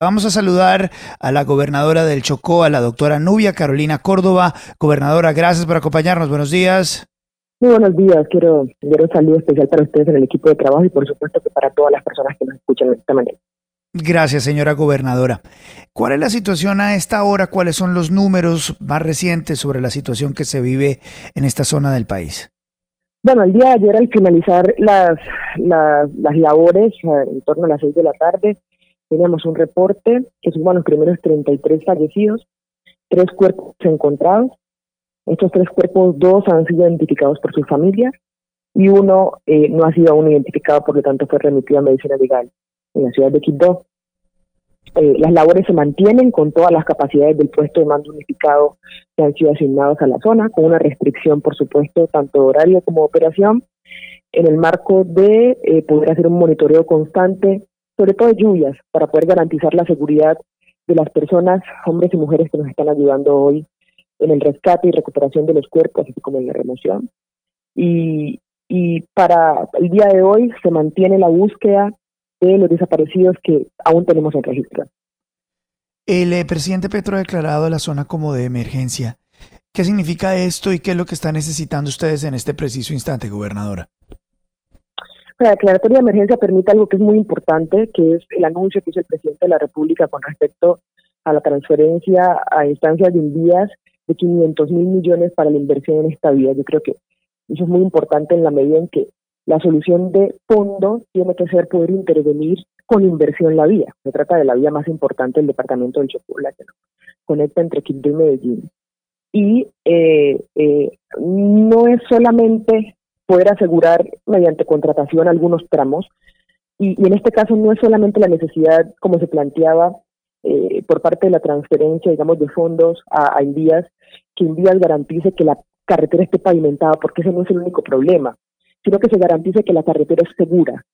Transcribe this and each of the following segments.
Vamos a saludar a la gobernadora del Chocó, a la doctora Nubia Carolina Córdoba. Gobernadora, gracias por acompañarnos. Buenos días. Muy buenos días. Quiero dar un saludo especial para ustedes en el equipo de trabajo y por supuesto que para todas las personas que nos escuchan de esta manera. Gracias, señora gobernadora. ¿Cuál es la situación a esta hora? ¿Cuáles son los números más recientes sobre la situación que se vive en esta zona del país? Bueno, el día de ayer al finalizar las, las, las labores, eh, en torno a las seis de la tarde, teníamos un reporte que suman los primeros 33 fallecidos, tres cuerpos encontrados. Estos tres cuerpos, dos han sido identificados por sus familias y uno eh, no ha sido aún identificado, por lo tanto fue remitido a medicina legal en la ciudad de Quito. Eh, las labores se mantienen con todas las capacidades del puesto de mando unificado que han sido asignados a la zona, con una restricción, por supuesto, tanto de horario como de operación, en el marco de eh, poder hacer un monitoreo constante, sobre todo lluvias, para poder garantizar la seguridad de las personas, hombres y mujeres que nos están ayudando hoy en el rescate y recuperación de los cuerpos, así como en la remoción. Y, y para el día de hoy se mantiene la búsqueda de los desaparecidos que aún tenemos en registro. El eh, presidente Petro ha declarado la zona como de emergencia. ¿Qué significa esto y qué es lo que están necesitando ustedes en este preciso instante, gobernadora? La declaratoria de emergencia permite algo que es muy importante, que es el anuncio que hizo el presidente de la República con respecto a la transferencia a instancias de envías de 500 mil millones para la inversión en esta vía. Yo creo que eso es muy importante en la medida en que la solución de fondo tiene que ser poder intervenir con inversión en la vía. Se trata de la vía más importante del departamento del Chocó, la que conecta entre Quito y Medellín. Y eh, eh, no es solamente poder asegurar mediante contratación algunos tramos, y, en este caso no es solamente la necesidad, como se planteaba, eh, por parte de la transferencia, digamos, de fondos a, a que Invías garantice que la carretera esté pavimentada, porque ese no es el único problema sino que se garantice que la carretera es segura.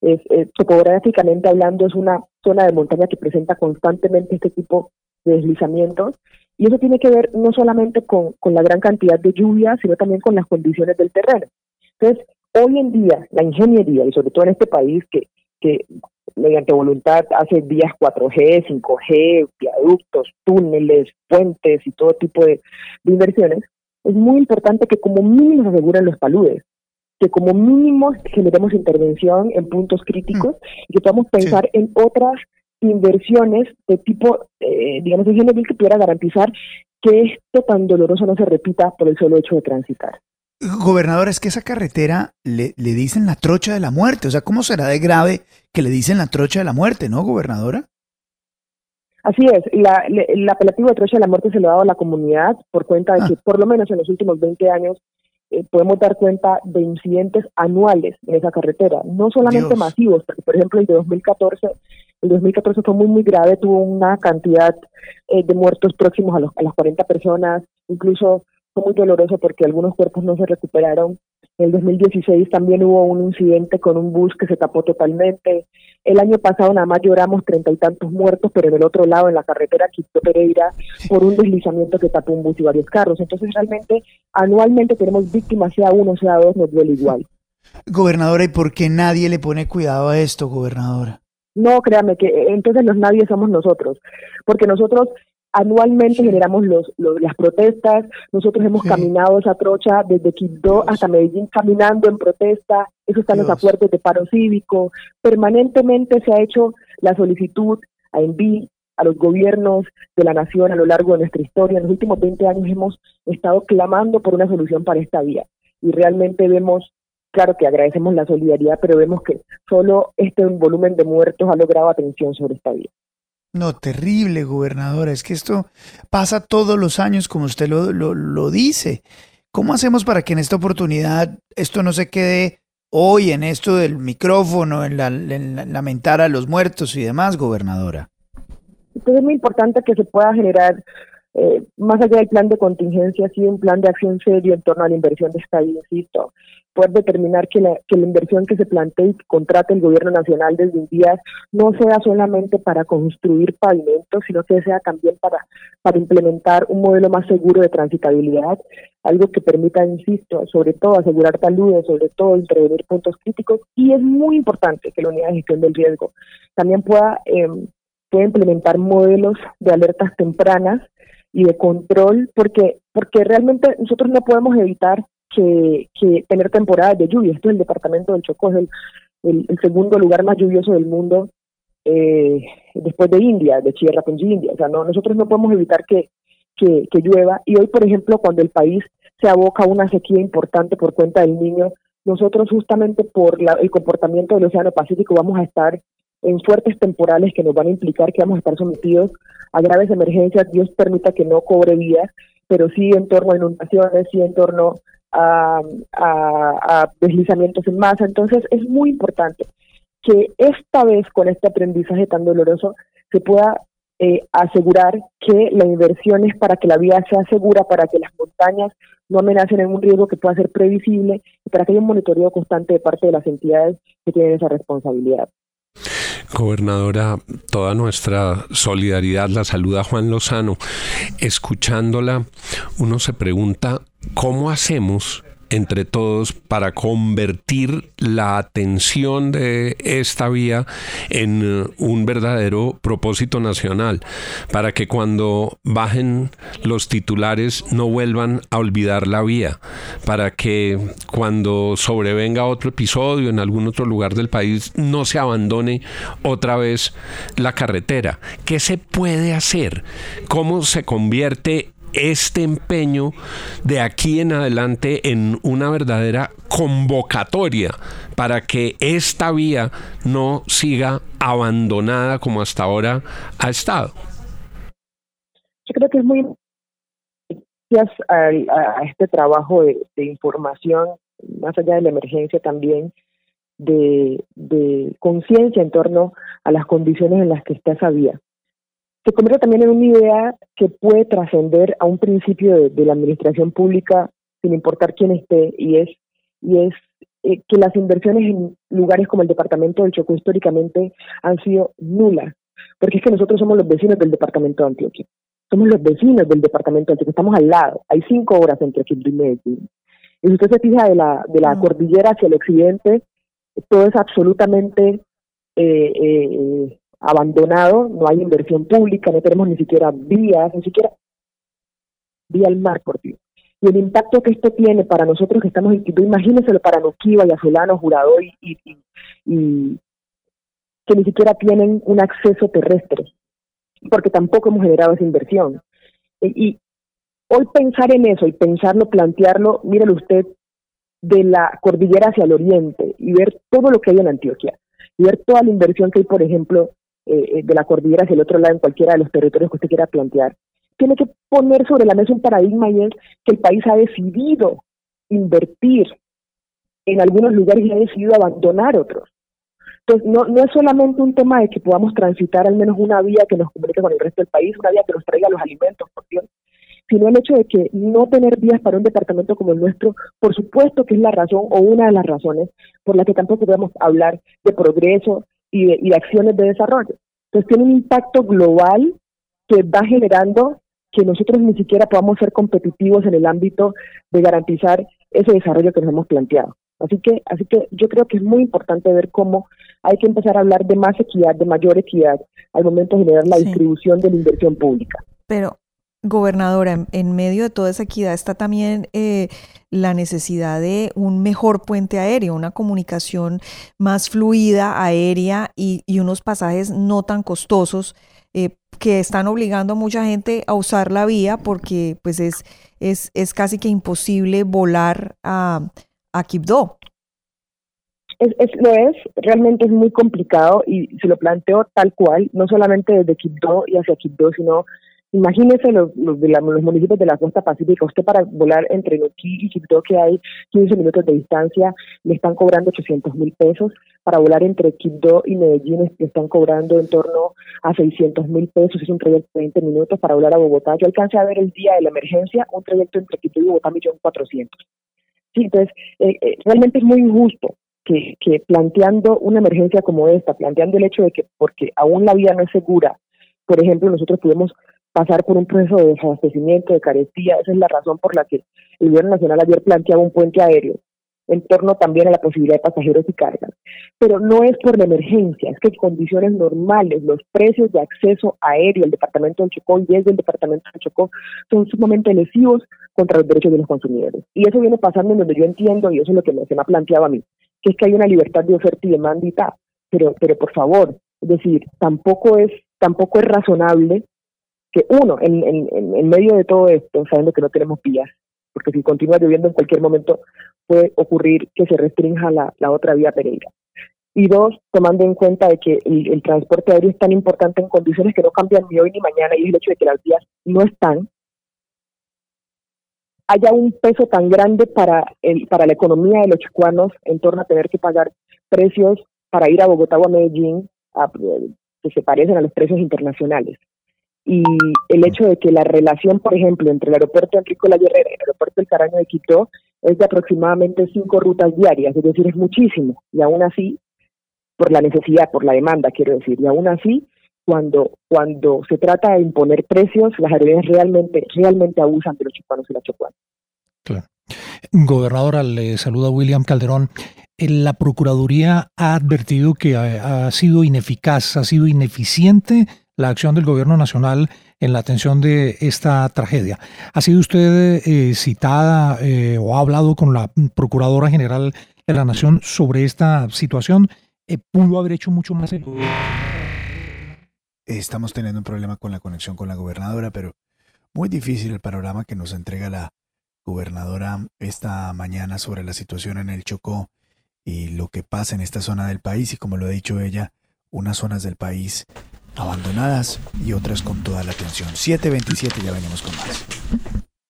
Es, topográficamente hablando, es una zona de montaña que presenta constantemente este tipo de deslizamientos y eso tiene que ver no solamente con, con la gran cantidad de lluvia, sino también con las condiciones del terreno. Entonces, hoy en día, la ingeniería, y sobre todo en este país que, que mediante voluntad hace vías 4G, 5G, viaductos, túneles, puentes y todo tipo de, de inversiones, es muy importante que como mínimo se aseguren los paludes que como mínimo generemos intervención en puntos críticos y que podamos pensar en otras inversiones de tipo, eh, digamos, de que pudiera garantizar que esto tan doloroso no se repita por el solo hecho de transitar. Gobernador, es que esa carretera le, le dicen la trocha de la muerte. O sea, ¿cómo será de grave que le dicen la trocha de la muerte, no, gobernadora? Así es, la, el apelativo de trocha de la muerte se lo ha dado a la comunidad por cuenta de ah. que por lo menos en los últimos 20 años eh, podemos dar cuenta de incidentes anuales en esa carretera, no solamente masivos, porque por ejemplo el de 2014, el 2014 fue muy muy grave, tuvo una cantidad eh, de muertos próximos a, los, a las 40 personas, incluso fue muy doloroso porque algunos cuerpos no se recuperaron en el 2016 también hubo un incidente con un bus que se tapó totalmente. El año pasado nada más lloramos treinta y tantos muertos, pero en el otro lado, en la carretera Quito Pereira, por un deslizamiento que tapó un bus y varios carros. Entonces realmente anualmente tenemos víctimas, sea uno, sea dos, nos duele igual. Gobernadora, ¿y por qué nadie le pone cuidado a esto, gobernadora? No, créame que eh, entonces los nadie somos nosotros, porque nosotros Anualmente generamos los, las protestas, nosotros hemos caminado esa trocha desde Quito hasta Medellín caminando en protesta, eso está en los acuerdos de paro cívico, permanentemente se ha hecho la solicitud a Envi, a los gobiernos de la nación a lo largo de nuestra historia. En los últimos 20 años hemos estado clamando por una solución para esta vía. Y realmente vemos, claro que agradecemos la solidaridad, pero vemos que solo este volumen de muertos ha logrado atención sobre esta vía. No, terrible, gobernadora. Es que esto pasa todos los años, como usted lo, lo, dice. ¿Cómo hacemos para que en esta oportunidad esto no se quede hoy en esto del micrófono, en, lamentar a los muertos y demás, gobernadora? Entonces es muy importante que se pueda generar, eh, más allá del plan de contingencia, sí un plan de acción serio en torno a la inversión de esta insisto. Poder determinar que la, que la inversión que se plantee y contrate el gobierno nacional desde un día no sea solamente para construir pavimentos, sino que sea también para, para implementar un modelo más seguro de transitabilidad, algo que permita, insisto, sobre todo asegurar taludes, sobre todo intervenir puntos críticos, y es muy importante que la unidad de gestión del riesgo también pueda, eh, pueda implementar modelos de alertas tempranas y de control, porque, porque realmente nosotros no podemos evitar que, tener temporadas de lluvia. Esto es el departamento del Chocó, es el, segundo lugar más lluvioso del mundo eh, después de India, de con India. O sea, no, nosotros no podemos evitar que, que, llueva. Y hoy, por ejemplo, cuando el país se aboca a una sequía importante por cuenta del niño, nosotros justamente por el comportamiento del Océano Pacífico vamos a estar en fuertes temporales que nos van a implicar que vamos a estar sometidos a graves emergencias. Dios permita que no cobre vías, pero sí en torno a inundaciones, sí en torno a, deslizamientos en masa. Entonces es muy importante que esta vez con este aprendizaje tan doloroso se pueda eh, asegurar que la inversión es para que la vía sea segura, para que las montañas no amenacen en un riesgo que pueda ser previsible y para que haya un monitoreo constante de parte de las entidades que tienen esa responsabilidad. Gobernadora, toda nuestra solidaridad la saluda Juan Lozano. Escuchándola, uno se pregunta, ¿cómo hacemos entre todos para convertir la atención de esta vía en eh, un verdadero propósito nacional, para que cuando bajen los titulares no vuelvan a olvidar la vía, para que cuando sobrevenga otro episodio en algún otro lugar del país no se abandone otra vez la carretera. ¿Qué se puede hacer? ¿Cómo se convierte este empeño de aquí en adelante en una verdadera convocatoria para que esta vía no siga abandonada como hasta ahora ha estado. Yo creo que es muy gracias a, este trabajo de, información, más allá de la emergencia también, de, de conciencia en torno a las condiciones en las que está esa vía se convierte también en una idea que puede trascender a un principio de, la administración pública sin importar quién esté y es y es eh, que las inversiones en lugares como el departamento del Chocó históricamente han sido nulas porque es que nosotros somos los vecinos del departamento de Antioquia somos los vecinos del departamento de Antioquia estamos al lado hay cinco horas entre Quibdó y Medellín y si usted se fija de la de la mm. cordillera hacia el occidente todo es absolutamente eh, eh, abandonado, no hay inversión pública, no tenemos ni siquiera vías, ni siquiera vía al mar, por Dios. Y el impacto que esto tiene para nosotros que estamos en Quito, imagínenselo para Noquiva y Azulano, Jurado y, y, que ni siquiera tienen un acceso terrestre, porque tampoco hemos generado esa inversión. Y, hoy pensar en eso y pensarlo, plantearlo, mírelo usted, de la cordillera hacia el oriente y ver todo lo que hay en Antioquia y ver toda la inversión que hay, por ejemplo, eh, eh, de la cordillera hacia el otro lado en cualquiera de los territorios que usted quiera plantear, tiene que poner sobre la mesa un paradigma y es que el país ha decidido invertir en algunos lugares y ha decidido abandonar otros. Entonces, no, no es solamente un tema de que podamos transitar al menos una vía que nos comunique con el resto del país, una vía que nos traiga los alimentos, por Dios, sino el hecho de que no tener vías para un departamento como el nuestro, por supuesto que es la razón o una de las razones por la que tampoco podemos hablar de progreso, y de, acciones de desarrollo. Entonces tiene un impacto global que va generando que nosotros ni siquiera podamos ser competitivos en el ámbito de garantizar ese desarrollo que nos hemos planteado. Así que, así que yo creo que es muy importante ver cómo hay que empezar a hablar de más equidad, de mayor equidad al momento de generar la distribución de la inversión pública. Pero Gobernadora, en, medio de toda esa equidad está también eh, la necesidad de un mejor puente aéreo, una comunicación más fluida, aérea y, unos pasajes no tan costosos eh, que están obligando a mucha gente a usar la vía porque pues es, es, es casi que imposible volar a, a Quibdó. Es, es, lo es, realmente es muy complicado y se lo planteo tal cual, no solamente desde Quibdó y hacia Quibdó, sino Imagínese los, los, de los municipios de la costa pacífica. Usted para volar entre Nuquí y Quibdó, que hay 15 minutos de distancia, le están cobrando 800 mil pesos. Para volar entre Quibdó y Medellín le están cobrando en torno a 600 mil pesos. Es un trayecto de 20 minutos. Para volar a Bogotá, yo alcancé a ver el día de la emergencia un trayecto entre Quibdó y Bogotá, millón cuatrocientos. Sí, entonces, eh, eh, realmente es muy injusto que, que planteando una emergencia como esta, planteando el hecho de que porque aún la vida no es segura, por ejemplo, nosotros pudimos pasar por un proceso de desabastecimiento, de carestía. Esa es la razón por la que el gobierno nacional ayer planteaba un puente aéreo en torno también a la posibilidad de pasajeros y cargas. Pero no es por la emergencia, es que en condiciones normales los precios de acceso aéreo al departamento de Chocó y desde el departamento de Chocó son sumamente lesivos contra los derechos de los consumidores. Y eso viene pasando en donde yo entiendo, y eso es lo que se me ha planteado a mí, que es que hay una libertad de oferta y demanda y tal. Pero, pero por favor, es decir, tampoco es, tampoco es razonable que uno, en, en, en medio de todo esto, sabiendo que no tenemos vías, porque si continúa lloviendo en cualquier momento puede ocurrir que se restrinja la, la otra vía Pereira. Y dos, tomando en cuenta de que el, transporte aéreo es tan importante en condiciones que no cambian ni hoy ni mañana y el hecho de que las vías no están, haya un peso tan grande para, el, para la economía de los chicuanos en torno a tener que pagar precios para ir a Bogotá o a Medellín que se parecen a los precios internacionales y el hecho de que la relación, por ejemplo, entre el aeropuerto de Enrico La Guerrera y el aeropuerto del Caraño de Quito es de aproximadamente cinco rutas diarias, es decir, es muchísimo. Y aún así, por la necesidad, por la demanda, quiero decir, y aún así, cuando, cuando se trata de imponer precios, las aerolíneas realmente, realmente abusan de los chupanos y las chocuanas. Claro. Gobernadora, le saluda William Calderón. Eh, la Procuraduría ha advertido que ha sido ineficaz, ha sido ineficiente la acción del gobierno nacional en la atención de esta tragedia. ¿Ha sido usted eh, citada eh, o ha hablado con la Procuradora General de la Nación sobre esta situación? Eh, ¿Pudo haber hecho mucho más? Estamos teniendo un problema con la conexión con la gobernadora, pero muy difícil el panorama que nos entrega la gobernadora esta mañana sobre la situación en el Chocó y lo que pasa en esta zona del país y como lo ha dicho ella, unas zonas del país abandonadas y otras con toda la atención. 727, ya venimos con más.